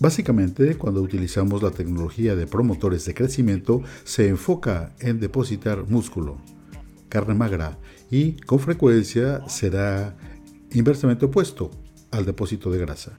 Básicamente, cuando utilizamos la tecnología de promotores de crecimiento, se enfoca en depositar músculo, carne magra y con frecuencia será inversamente opuesto al depósito de grasa.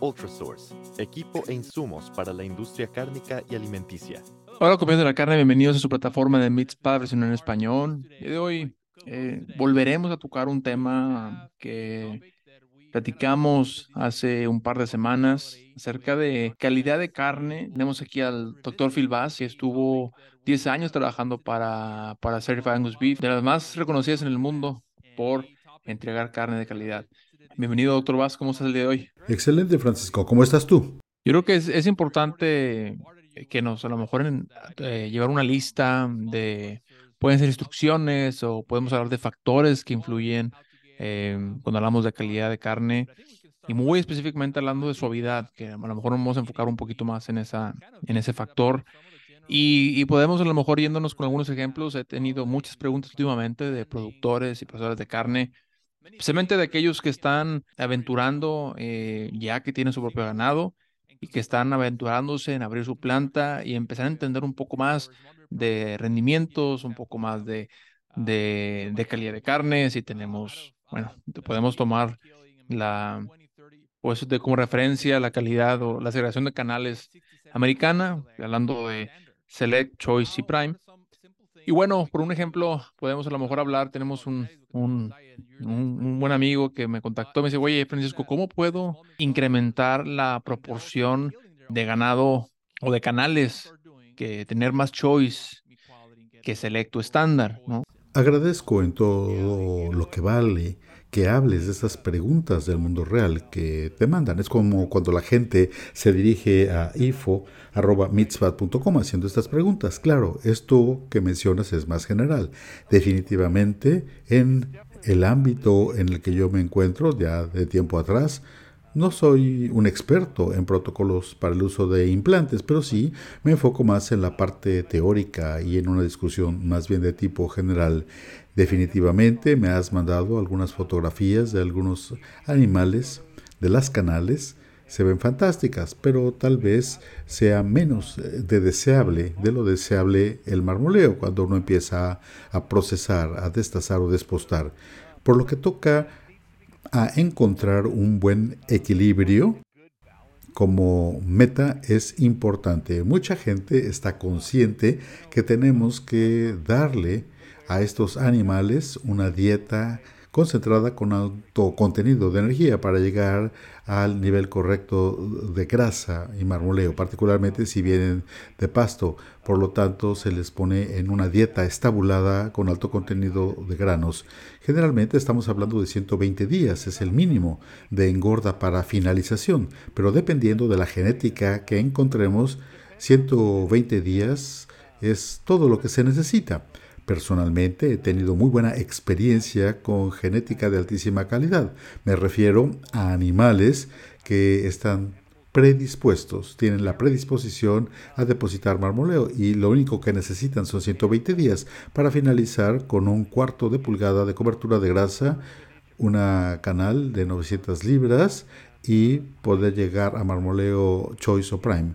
Ultrasource, equipo e insumos para la industria cárnica y alimenticia. Hola, de la carne, bienvenidos a su plataforma de Meats en español. Y de hoy eh, volveremos a tocar un tema que platicamos hace un par de semanas acerca de calidad de carne. Tenemos aquí al doctor Phil Bass, que estuvo 10 años trabajando para, para Certified Angus Beef, de las más reconocidas en el mundo por entregar carne de calidad. Bienvenido, doctor Vaz. ¿Cómo estás el día de hoy? Excelente, Francisco. ¿Cómo estás tú? Yo creo que es, importante que nos, a lo mejor, eh, llevar una lista de, pueden ser instrucciones o podemos hablar de factores que influyen em, cuando hablamos de calidad de carne y muy específicamente hablando de suavidad, que a lo mejor nos vamos a enfocar un poquito más en, esa, en ese factor. Y, y, podemos a lo mejor yéndonos con algunos ejemplos. He tenido muchas preguntas últimamente de productores y profesores de carne especialmente de aquellos que están aventurando eh, ya que tienen su propio ganado y que están aventurándose en abrir su planta y empezar a entender un poco más de rendimientos, un poco más de, de, calidad de carne, si tenemos, bueno, podemos tomar la, pues de como referencia la calidad o la segregación de canales americana, hablando de Select, Choice y Prime. Y bueno, por un ejemplo, podemos a lo mejor hablar, tenemos un, un, un, buen amigo que me contactó, me dice, oye, Francisco, ¿cómo puedo incrementar la proporción de ganado o de canales que tener más choice que selecto estándar? ¿no? Agradezco en todo lo que vale que hables de estas preguntas del mundo real que te mandan. Es como cuando la gente se dirige a info.mitzvat.com haciendo estas preguntas. Claro, esto que mencionas es más general. Definitivamente en el ámbito en el que yo me encuentro ya de tiempo atrás, no soy un experto en protocolos para el uso de implantes, pero sí me enfoco más en la parte teórica y en una discusión más bien de tipo general. Definitivamente me has mandado algunas fotografías de algunos animales de las canales. Se ven fantásticas, pero tal vez sea menos de deseable, de lo deseable el marmoleo cuando uno empieza a, procesar, a destazar o despostar. Por lo que toca a encontrar un buen equilibrio como meta es importante. Mucha gente está consciente que tenemos que darle a estos animales una dieta concentrada con alto contenido de energía para llegar al nivel correcto de grasa y marmoleo, particularmente si vienen de pasto. Por lo tanto, se les pone en una dieta estabulada con alto contenido de granos. Generalmente estamos hablando de 120 días, es el mínimo de engorda para finalización, pero dependiendo de la genética que encontremos, 120 días es todo lo que se necesita. Personalmente he tenido muy buena experiencia con genética de altísima calidad. Me refiero a animales que están predispuestos, tienen la predisposición a depositar marmoleo y lo único que necesitan son 120 días para finalizar con un cuarto de pulgada de cobertura de grasa, una canal de 900 libras y poder llegar a marmoleo Choice o Prime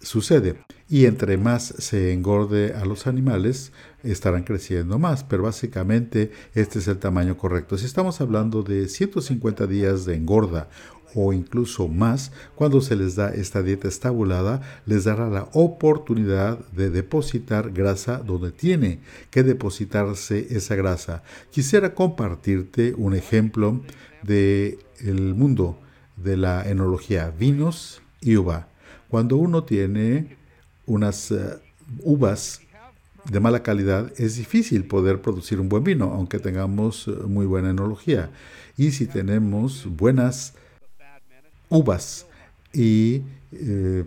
sucede. Y entre más se engorde a los animales, estarán creciendo más. Pero básicamente este es el tamaño correcto. Si estamos hablando de 150 días de engorda o incluso más, cuando se les da esta dieta estabulada, les dará la oportunidad de depositar grasa donde tiene que depositarse esa grasa. Quisiera compartirte un ejemplo de el mundo de la enología, vinos y uva. Cuando uno tiene unas eh, uvas de mala calidad, es difícil poder producir un buen vino, aunque tengamos eh, muy buena enología. Y si tenemos buenas uvas y eh,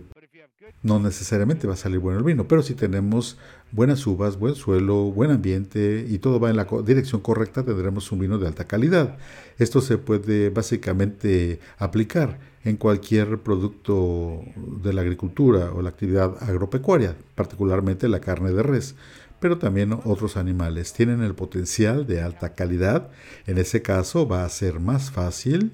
no necesariamente va a salir bueno el vino, pero si tenemos buenas uvas, buen suelo, buen ambiente y todo va en la dirección correcta, tendremos un vino de alta calidad. Esto se puede básicamente aplicar en cualquier producto de la agricultura o la actividad agropecuaria, particularmente la carne de res pero también otros animales tienen el potencial de alta calidad. En ese caso va a ser más fácil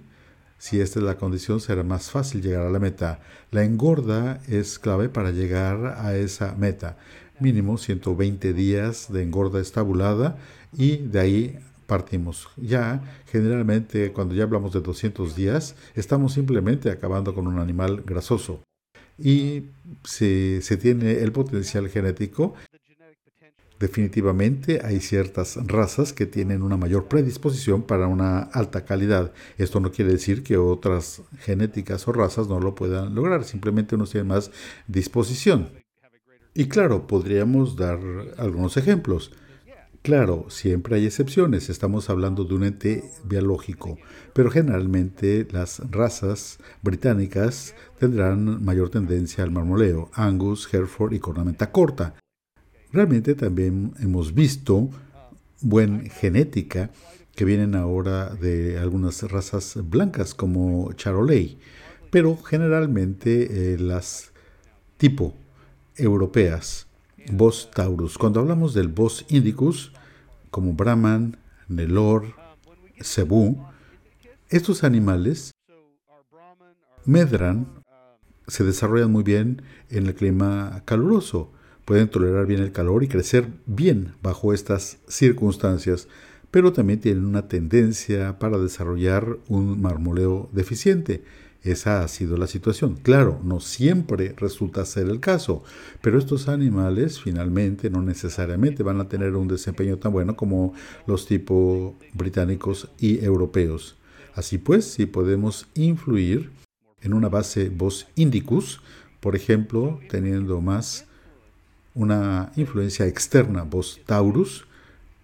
si esta es la condición, será más fácil llegar a la meta. La engorda es clave para llegar a esa meta. Mínimo 120 días de engorda estabulada y de ahí partimos. Ya, generalmente, cuando ya hablamos de 200 días, estamos simplemente acabando con un animal grasoso. Y si se tiene el potencial genético, Definitivamente hay ciertas razas que tienen una mayor predisposición para una alta calidad. Esto no quiere decir que otras genéticas o razas no lo puedan lograr, simplemente unos tienen más disposición. Y claro, podríamos dar algunos ejemplos. Claro, siempre hay excepciones, estamos hablando de un ente biológico, pero generalmente las razas británicas tendrán mayor tendencia al marmoleo, Angus, Hereford y cornamenta corta. Realmente también hemos visto buena genética que vienen ahora de algunas razas blancas como Charolais, pero generalmente eh, las tipo europeas, Bos taurus. Cuando hablamos del Bos indicus, como Brahman, Nelor, Cebu, estos animales medran, se desarrollan muy bien en el clima caluroso pueden tolerar bien el calor y crecer bien bajo estas circunstancias, pero también tienen una tendencia para desarrollar un marmoleo deficiente. Esa ha sido la situación. Claro, no siempre resulta ser el caso, pero estos animales finalmente no necesariamente van a tener un desempeño tan bueno como los tipos británicos y europeos. Así pues, si podemos influir en una base Bos indicus, por ejemplo, teniendo más una influencia externa, Bos taurus.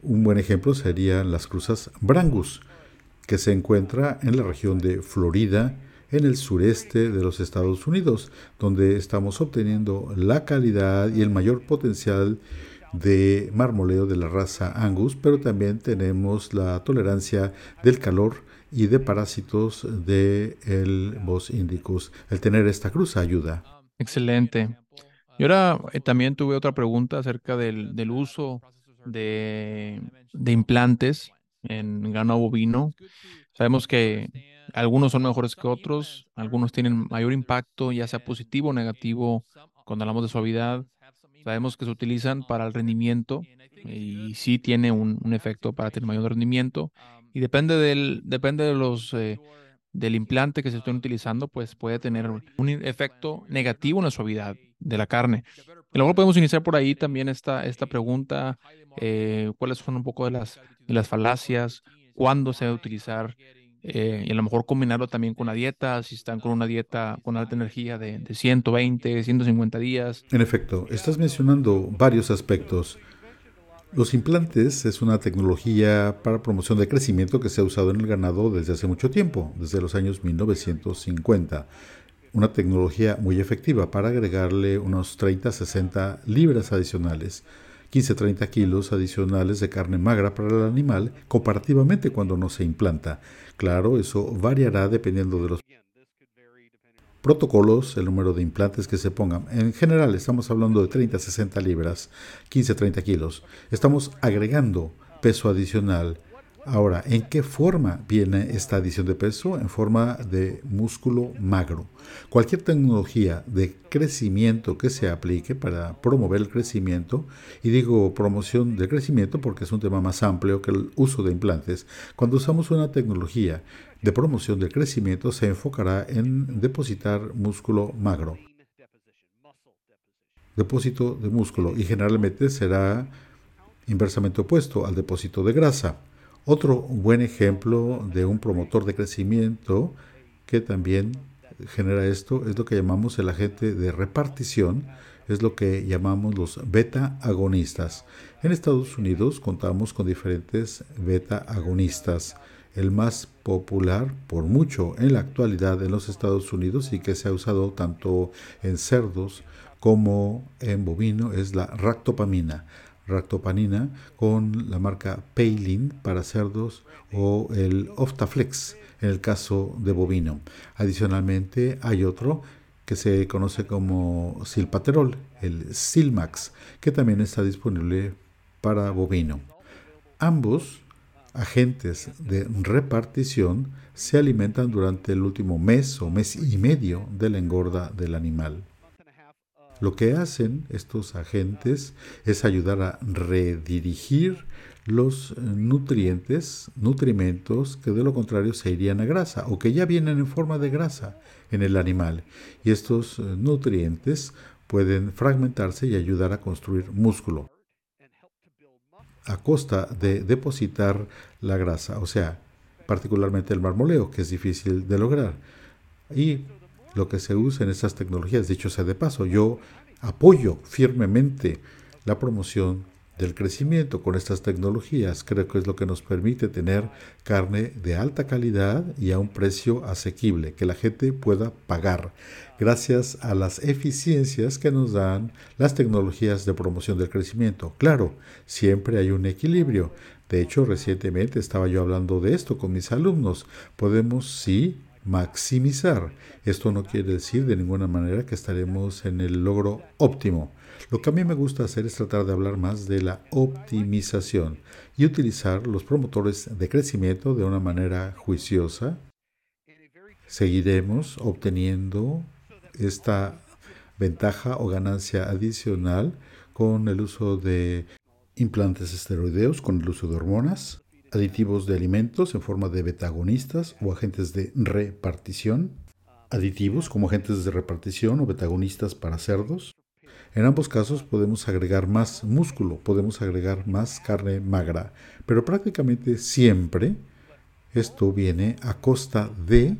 Un buen ejemplo serían las cruzas Brangus, que se encuentra en la región de Florida, en el sureste de los Estados Unidos, donde estamos obteniendo la calidad y el mayor potencial de marmoleo de la raza Angus, pero también tenemos la tolerancia del calor y de parásitos del el Bos indicus. El tener esta cruz ayuda. Excelente. Y ahora eh, también tuve otra pregunta acerca del, uso de, implantes en ganado bovino. Sabemos que algunos son mejores que otros, algunos tienen mayor impacto, ya sea positivo o negativo, cuando hablamos de suavidad. Sabemos que se utilizan para el rendimiento y sí tiene un, efecto para tener mayor rendimiento. Y depende, del, depende de los, eh, del implante que se estén utilizando, pues puede tener un efecto negativo en la suavidad de la carne. Y luego podemos iniciar por ahí también esta, esta pregunta, eh, cuáles son un poco de las, las falacias, cuándo se debe utilizar eh, y a lo mejor combinarlo también con la dieta, si están con una dieta con alta energía de, de 120, 150 días. En efecto, estás mencionando varios aspectos. Los implantes es una tecnología para promoción de crecimiento que se ha usado en el ganado desde hace mucho tiempo, desde los años 1950. Una tecnología muy efectiva para agregarle unos 30-60 libras adicionales, 15-30 kilos adicionales de carne magra para el animal comparativamente cuando no se implanta. Claro, eso variará dependiendo de los protocolos, el número de implantes que se pongan. En general estamos hablando de 30 60 libras, 15 30 kilos. Estamos agregando peso adicional. Ahora, ¿en qué forma viene esta adición de peso? En forma de músculo magro. Cualquier tecnología de crecimiento que se aplique para promover el crecimiento, y digo promoción del crecimiento porque es un tema más amplio que el uso de implantes, cuando usamos una tecnología de promoción del crecimiento se enfocará en depositar músculo magro. Depósito de músculo y generalmente será inversamente opuesto al depósito de grasa. Otro buen ejemplo de un promotor de crecimiento que también genera esto es lo que llamamos el agente de repartición, es lo que llamamos los beta agonistas. En Estados Unidos contamos con diferentes beta agonistas el más popular por mucho en la actualidad en los Estados Unidos y que se ha usado tanto en cerdos como en bovino es la ractopamina. Ractopanina con la marca Paylin para cerdos o el Oftaflex en el caso de bovino. Adicionalmente hay otro que se conoce como silpaterol, el Silmax, que también está disponible para bovino. Ambos agentes de repartición se alimentan durante el último mes o mes y medio de la engorda del animal. Lo que hacen estos agentes es ayudar a redirigir los nutrientes, nutrimentos que de lo contrario se irían a grasa o que ya vienen en forma de grasa en el animal. Y estos nutrientes pueden fragmentarse y ayudar a construir músculo a costa de depositar la grasa, o sea, particularmente el marmoleo, que es difícil de lograr. Y lo que se usa en estas tecnologías, dicho sea de paso, yo apoyo firmemente la promoción del crecimiento con estas tecnologías. Creo que es lo que nos permite tener carne de alta calidad y a un precio asequible, que la gente pueda pagar, gracias a las eficiencias que nos dan las tecnologías de promoción del crecimiento. Claro, siempre hay un equilibrio. De hecho, recientemente estaba yo hablando de esto con mis alumnos. Podemos, sí, maximizar. Esto no quiere decir de ninguna manera que estaremos en el logro óptimo. Lo que a mí me gusta hacer es tratar de hablar más de la optimización y utilizar los promotores de crecimiento de una manera juiciosa. Seguiremos obteniendo esta ventaja o ganancia adicional con el uso de implantes esteroideos, con el uso de hormonas, aditivos de alimentos en forma de betagonistas o agentes de repartición, aditivos como agentes de repartición o betagonistas para cerdos, en ambos casos podemos agregar más músculo, podemos agregar más carne magra, pero prácticamente siempre esto viene a costa de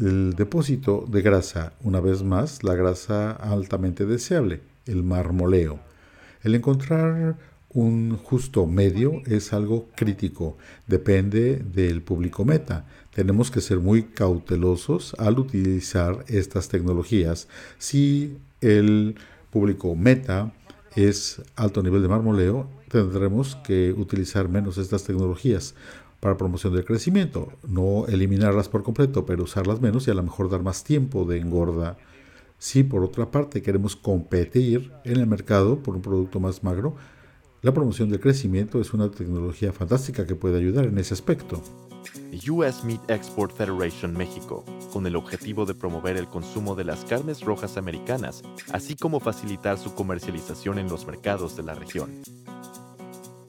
el depósito de grasa, una vez más la grasa altamente deseable, el marmoleo. El encontrar un justo medio es algo crítico, depende del público meta. Tenemos que ser muy cautelosos al utilizar estas tecnologías. Si el público meta es alto nivel de marmoleo, tendremos que utilizar menos estas tecnologías para promoción del crecimiento. No eliminarlas por completo, pero usarlas menos y a lo mejor dar más tiempo de engorda. Si por otra parte queremos competir en el mercado por un producto más magro, la promoción del crecimiento es una tecnología fantástica que puede ayudar en ese aspecto. US Meat Export Federation México, con el objetivo de promover el consumo de las carnes rojas americanas, así como facilitar su comercialización en los mercados de la región.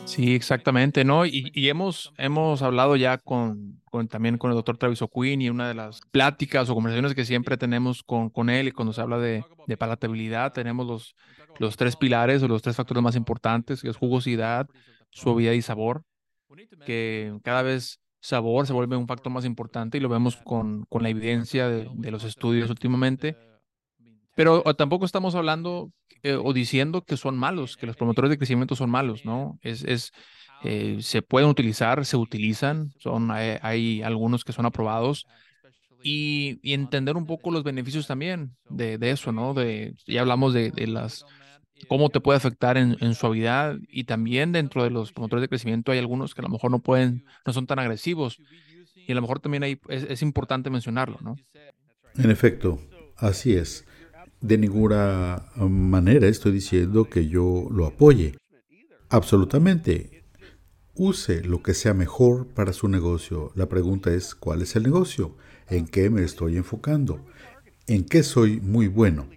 Sí, exactamente, ¿no? Y, hemos, hemos hablado ya con, también con el doctor Travis O'Quinn y una de las pláticas o conversaciones que siempre tenemos con, con él y cuando se habla de, de palatabilidad, tenemos los, los tres pilares o los tres factores más importantes, que es jugosidad, suavidad y sabor, que cada vez sabor se vuelve un factor más importante y lo vemos con, con la evidencia de, los estudios últimamente. Pero tampoco estamos hablando eh, o diciendo que son malos, que los promotores de crecimiento son malos, ¿no? Es, es eh, se pueden utilizar, se utilizan, son, hay, algunos que son aprobados y, entender un poco los beneficios también de, eso, ¿no? De, ya hablamos de las cómo te puede afectar en, suavidad y también dentro de los promotores de crecimiento hay algunos que a lo mejor no pueden, no son tan agresivos y a lo mejor también hay, es, importante mencionarlo, ¿no? En efecto, así es. De ninguna manera estoy diciendo que yo lo apoye. Absolutamente. Use lo que sea mejor para su negocio. La pregunta es, ¿cuál es el negocio? ¿En qué me estoy enfocando? ¿En qué soy muy bueno?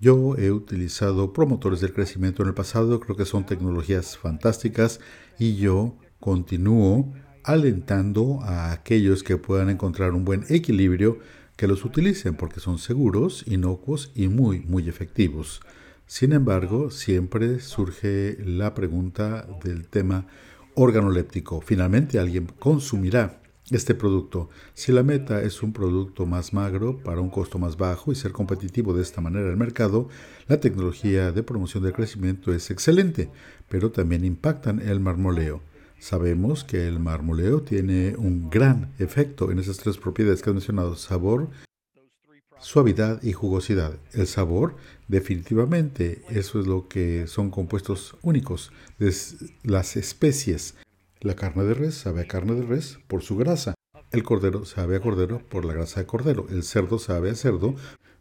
Yo he utilizado promotores del crecimiento en el pasado, creo que son tecnologías fantásticas y yo continúo alentando a aquellos que puedan encontrar un buen equilibrio que los utilicen porque son seguros, inocuos y muy, muy efectivos. Sin embargo, siempre surge la pregunta del tema organoléptico. Finalmente alguien consumirá este producto. Si la meta es un producto más magro para un costo más bajo y ser competitivo de esta manera en el mercado, la tecnología de promoción del crecimiento es excelente, pero también impactan el marmoleo. Sabemos que el marmoleo tiene un gran efecto en esas tres propiedades que he mencionado, sabor, suavidad y jugosidad. El sabor, definitivamente, eso es lo que son compuestos únicos de las especies. La carne de res sabe a carne de res por su grasa. El cordero sabe a cordero por la grasa de cordero. El cerdo sabe a cerdo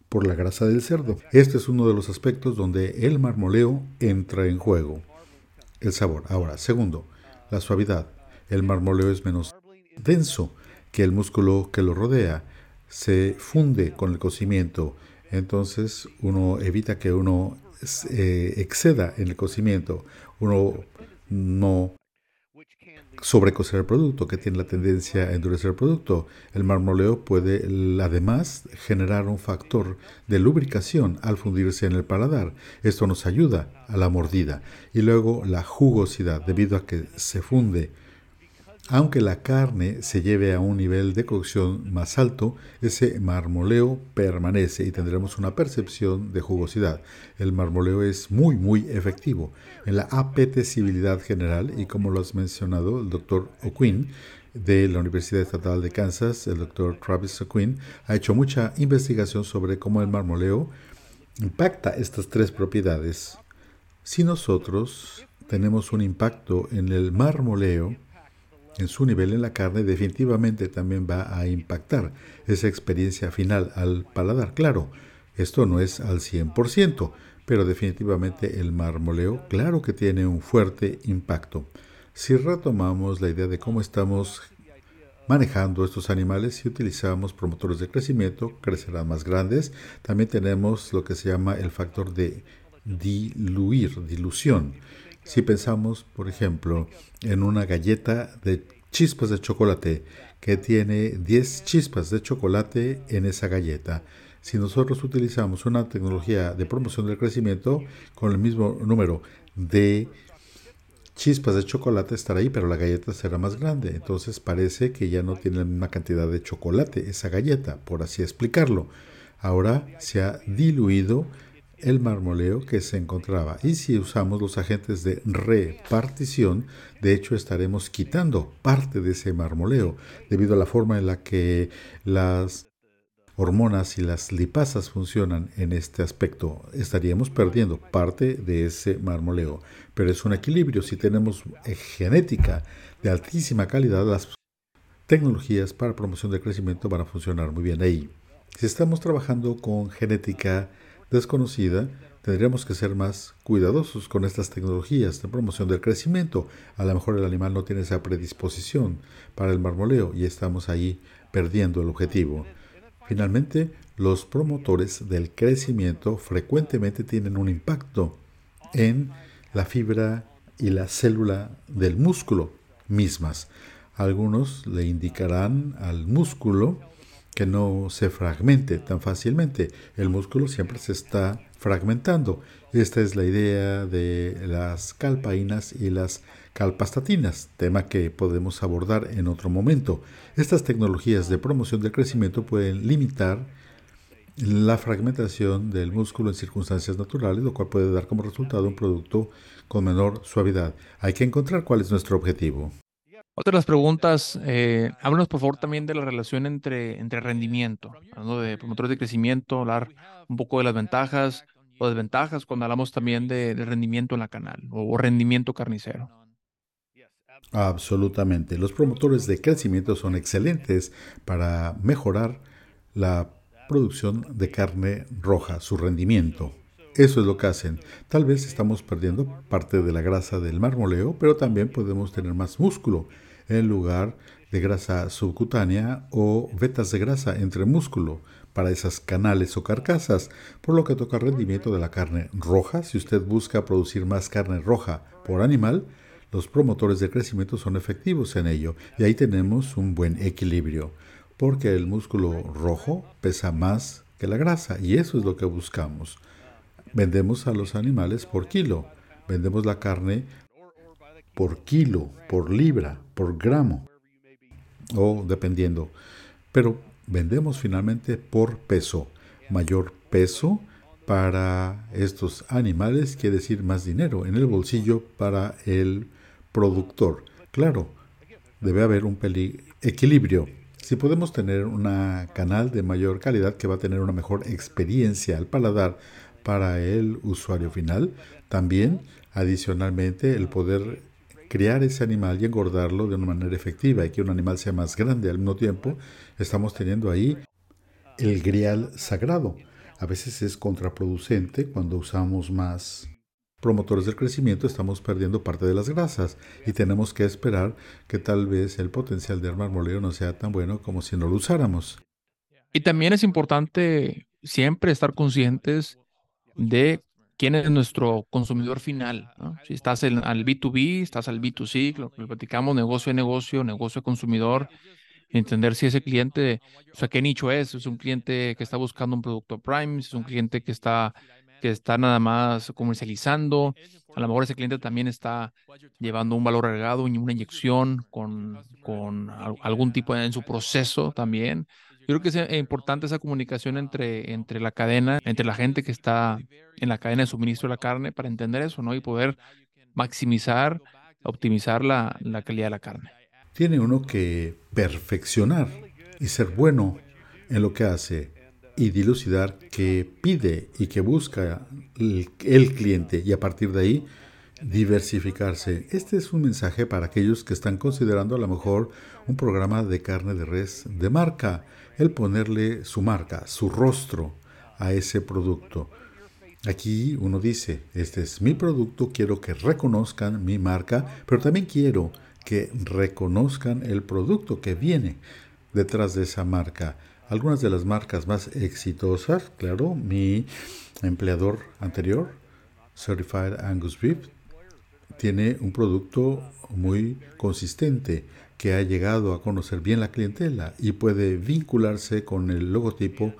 por la grasa del cerdo. Este es uno de los aspectos donde el marmoleo entra en juego. El sabor. Ahora, segundo, la suavidad. El marmoleo es menos denso que el músculo que lo rodea se funde con el cocimiento. Entonces uno evita que uno eh, exceda en el cocimiento. Uno no sobrecocer el producto, que tiene la tendencia a endurecer el producto. El marmoleo puede además generar un factor de lubricación al fundirse en el paladar. Esto nos ayuda a la mordida. Y luego la jugosidad, debido a que se funde aunque la carne se lleve a un nivel de cocción más alto, ese marmoleo permanece y tendremos una percepción de jugosidad. El marmoleo es muy, muy efectivo en la apetecibilidad general y como lo has mencionado el doctor O'Quinn de la Universidad Estatal de Kansas, el doctor Travis O'Quinn, ha hecho mucha investigación sobre cómo el marmoleo impacta estas tres propiedades. Si nosotros tenemos un impacto en el marmoleo, en su nivel en la carne definitivamente también va a impactar esa experiencia final al paladar. Claro, esto no es al 100%, pero definitivamente el marmoleo, claro que tiene un fuerte impacto. Si retomamos la idea de cómo estamos manejando estos animales, si utilizamos promotores de crecimiento, crecerán más grandes. También tenemos lo que se llama el factor de diluir, dilución. Si pensamos, por ejemplo, en una galleta de chispas de chocolate que tiene 10 chispas de chocolate en esa galleta, si nosotros utilizamos una tecnología de promoción del crecimiento con el mismo número de chispas de chocolate estará ahí, pero la galleta será más grande. Entonces parece que ya no tiene la misma cantidad de chocolate esa galleta, por así explicarlo. Ahora se ha diluido el marmoleo que se encontraba. Y si usamos los agentes de repartición, de hecho estaremos quitando parte de ese marmoleo debido a la forma en la que las hormonas y las lipasas funcionan en este aspecto. Estaríamos perdiendo parte de ese marmoleo. Pero es un equilibrio. Si tenemos genética de altísima calidad, las tecnologías para promoción del crecimiento van a funcionar muy bien ahí. Si estamos trabajando con genética desconocida, tendríamos que ser más cuidadosos con estas tecnologías de promoción del crecimiento. A lo mejor el animal no tiene esa predisposición para el marmoleo y estamos ahí perdiendo el objetivo. Finalmente, los promotores del crecimiento frecuentemente tienen un impacto en la fibra y la célula del músculo mismas. Algunos le indicarán al músculo que no se fragmente tan fácilmente. El músculo siempre se está fragmentando. Esta es la idea de las calpaínas y las calpastatinas, tema que podemos abordar en otro momento. Estas tecnologías de promoción del crecimiento pueden limitar la fragmentación del músculo en circunstancias naturales, lo cual puede dar como resultado un producto con menor suavidad. Hay que encontrar cuál es nuestro objetivo. Otra de las preguntas, eh, háblanos por favor también de la relación entre, entre rendimiento, hablando de promotores de crecimiento, hablar un poco de las ventajas o desventajas cuando hablamos también de, rendimiento en la canal o, rendimiento carnicero. Absolutamente. Los promotores de crecimiento son excelentes para mejorar la producción de carne roja, su rendimiento. Eso es lo que hacen. Tal vez estamos perdiendo parte de la grasa del marmoleo, pero también podemos tener más músculo en lugar de grasa subcutánea o vetas de grasa entre músculo para esas canales o carcasas, por lo que toca el rendimiento de la carne roja. Si usted busca producir más carne roja por animal, los promotores de crecimiento son efectivos en ello y ahí tenemos un buen equilibrio, porque el músculo rojo pesa más que la grasa y eso es lo que buscamos. Vendemos a los animales por kilo, vendemos la carne por kilo, por libra, por gramo, o dependiendo. Pero vendemos finalmente por peso. Mayor peso para estos animales quiere decir más dinero en el bolsillo para el productor. Claro, debe haber un equilibrio. Si podemos tener un canal de mayor calidad que va a tener una mejor experiencia al paladar para el usuario final, también adicionalmente el poder criar ese animal y engordarlo de una manera efectiva y que un animal sea más grande al mismo tiempo, estamos teniendo ahí el grial sagrado. A veces es contraproducente cuando usamos más promotores del crecimiento, estamos perdiendo parte de las grasas y tenemos que esperar que tal vez el potencial del marmoleo no sea tan bueno como si no lo usáramos. Y también es importante siempre estar conscientes de quién es nuestro consumidor final. Si estás en, al B2B, estás al B2C, lo platicamos, negocio de negocio, negocio de consumidor, entender si ese cliente, o sea, qué nicho es, es un cliente que está buscando un producto Prime, es un cliente que está, que está nada más comercializando, a lo mejor ese cliente también está llevando un valor agregado, una inyección con, con algún tipo en su proceso también. Yo creo que es importante esa comunicación entre, entre la cadena, entre la gente que está en la cadena de suministro de la carne para entender eso, ¿no? Y poder maximizar, optimizar la, la calidad de la carne. Tiene uno que perfeccionar y ser bueno en lo que hace y dilucidar qué pide y qué busca el, cliente y a partir de ahí diversificarse. Este es un mensaje para aquellos que están considerando a lo mejor un programa de carne de res de marca el ponerle su marca, su rostro a ese producto. Aquí uno dice, este es mi producto, quiero que reconozcan mi marca, pero también quiero que reconozcan el producto que viene detrás de esa marca. Algunas de las marcas más exitosas, claro, mi empleador anterior, Certified Angus Beef, tiene un producto muy consistente que ha llegado a conocer bien la clientela y puede vincularse con el logotipo,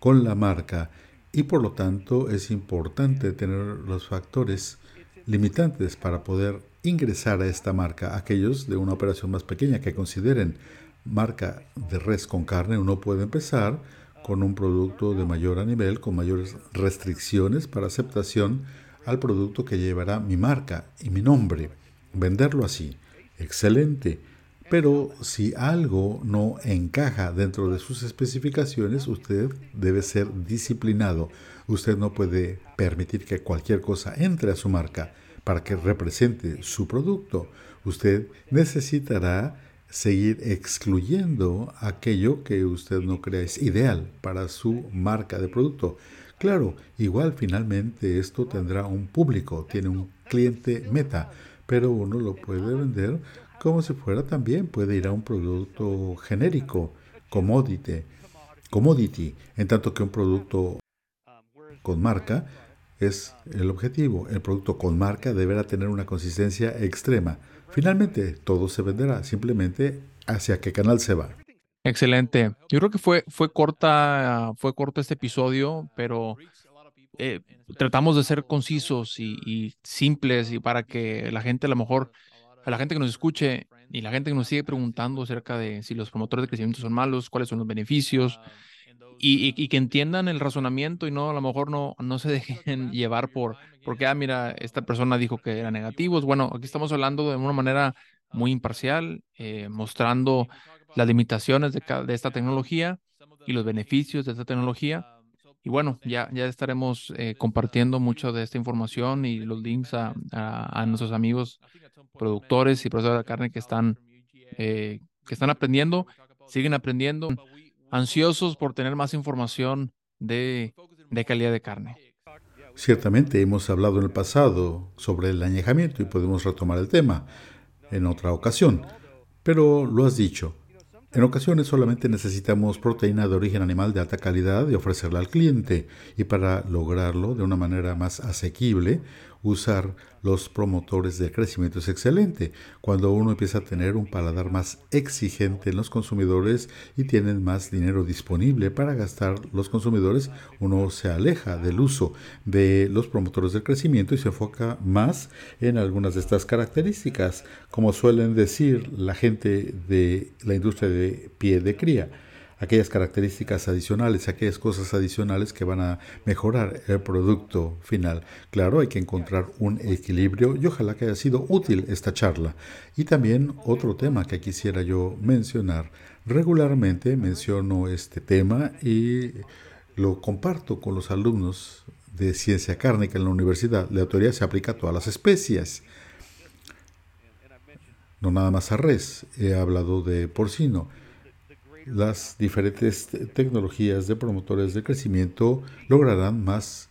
con la marca y por lo tanto es importante tener los factores limitantes para poder ingresar a esta marca. Aquellos de una operación más pequeña que consideren marca de res con carne, uno puede empezar con un producto de mayor nivel, con mayores restricciones para aceptación al producto que llevará mi marca y mi nombre. Venderlo así. Excelente. Pero si algo no encaja dentro de sus especificaciones, usted debe ser disciplinado. Usted no puede permitir que cualquier cosa entre a su marca para que represente su producto. Usted necesitará seguir excluyendo aquello que usted no crea es ideal para su marca de producto. Claro, igual finalmente esto tendrá un público, tiene un cliente meta, pero uno lo puede vender como si fuera también, puede ir a un producto genérico, commodity, commodity, en tanto que un producto con marca es el objetivo. El producto con marca deberá tener una consistencia extrema. Finalmente, todo se venderá, simplemente hacia qué canal se va. Excelente. Yo creo que fue, fue corta, fue corto este episodio, pero eh, tratamos de ser concisos y, y, simples y para que la gente a lo mejor a la gente que nos escuche y la gente que nos sigue preguntando acerca de si los promotores de crecimiento son malos, cuáles son los beneficios y, y, que entiendan el razonamiento y no a lo mejor no, no se dejen llevar por, porque, ah, mira, esta persona dijo que eran negativos. Bueno, aquí estamos hablando de una manera muy imparcial, eh, mostrando las limitaciones de, de esta tecnología y los beneficios de esta tecnología. Y bueno, ya, ya estaremos eh, compartiendo mucho de esta información y los links a, a, nuestros amigos productores y procesadores de carne que están, eh, que están aprendiendo, siguen aprendiendo, ansiosos por tener más información de, de calidad de carne. Ciertamente hemos hablado en el pasado sobre el añejamiento y podemos retomar el tema en otra ocasión, pero lo has dicho, en ocasiones solamente necesitamos proteína de origen animal de alta calidad y ofrecerla al cliente, y para lograrlo de una manera más asequible, usar los promotores de crecimiento es excelente. Cuando uno empieza a tener un paladar más exigente en los consumidores y tienen más dinero disponible para gastar los consumidores, uno se aleja del uso de los promotores del crecimiento y se enfoca más en algunas de estas características, como suelen decir la gente de la industria de pie de cría. Aquellas características adicionales, aquellas cosas adicionales que van a mejorar el producto final. Claro, hay que encontrar un equilibrio y ojalá que haya sido útil esta charla. Y también otro tema que quisiera yo mencionar. Regularmente menciono este tema y lo comparto con los alumnos de ciencia cárnica en la universidad. La teoría se aplica a todas las especies no nada más a res, he hablado de porcino las diferentes tecnologías de promotores de crecimiento lograrán más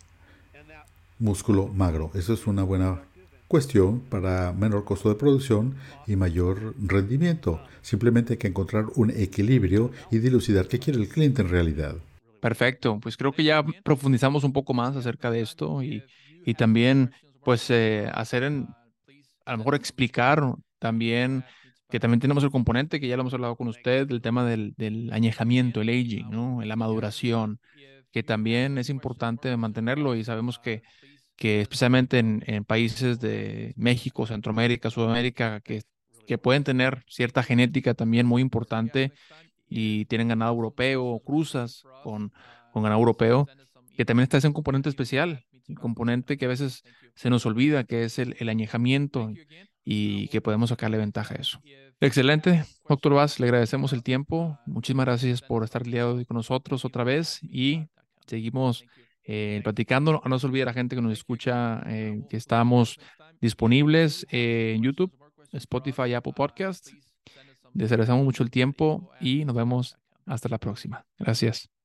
músculo magro. Eso es una buena cuestión para menor costo de producción y mayor rendimiento. Simplemente hay que encontrar un equilibrio y dilucidar qué quiere el cliente en realidad. Perfecto, pues creo que ya profundizamos un poco más acerca de esto y, y también pues eh, hacer en, a lo mejor explicar también que también tenemos el componente que ya lo hemos hablado con usted, el tema del, del añejamiento, el aging, ¿no? la maduración, que también es importante mantenerlo y sabemos que, que especialmente en, en países de México, Centroamérica, Sudamérica, que, que pueden tener cierta genética también muy importante y tienen ganado europeo, cruzas con, con ganado europeo, que también está ese componente especial, el componente que a veces se nos olvida, que es el, el añejamiento y que podemos sacarle ventaja a eso. Excelente, doctor Vaz, le agradecemos el tiempo. Muchísimas gracias por estar liado con nosotros otra vez y seguimos eh, platicando. No se olvide la gente que nos escucha eh, que estamos disponibles en YouTube, Spotify Apple Podcasts. Les agradecemos mucho el tiempo y nos vemos hasta la próxima. Gracias.